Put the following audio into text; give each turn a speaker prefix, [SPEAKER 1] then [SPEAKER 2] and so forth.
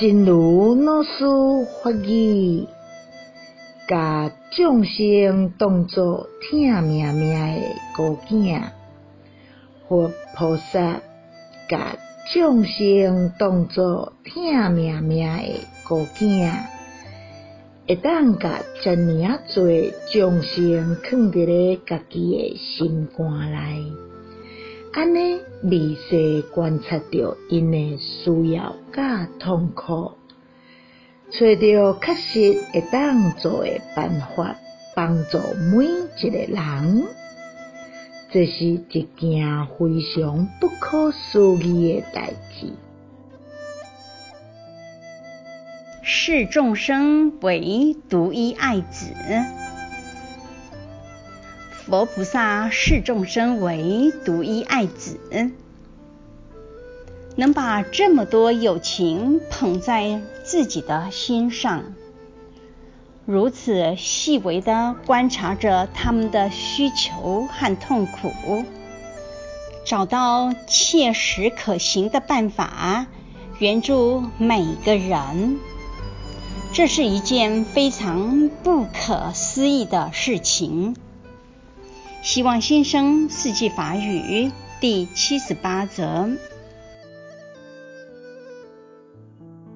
[SPEAKER 1] 真如老师法语，甲众生当作疼命命的孤囝，佛菩萨甲众生当作疼命命的孤囝，会当甲遮尔济众生藏伫咧家己的心肝内。安尼，微细观察着因的需要甲痛苦，找着确实会当做的办法，帮助每一个人，这是一件非常不可思议的代志。
[SPEAKER 2] 视众生为独一爱子。佛菩萨视众生为独一爱子，能把这么多友情捧在自己的心上，如此细微的观察着他们的需求和痛苦，找到切实可行的办法，援助每个人，这是一件非常不可思议的事情。希望新生四季法语第七十八则。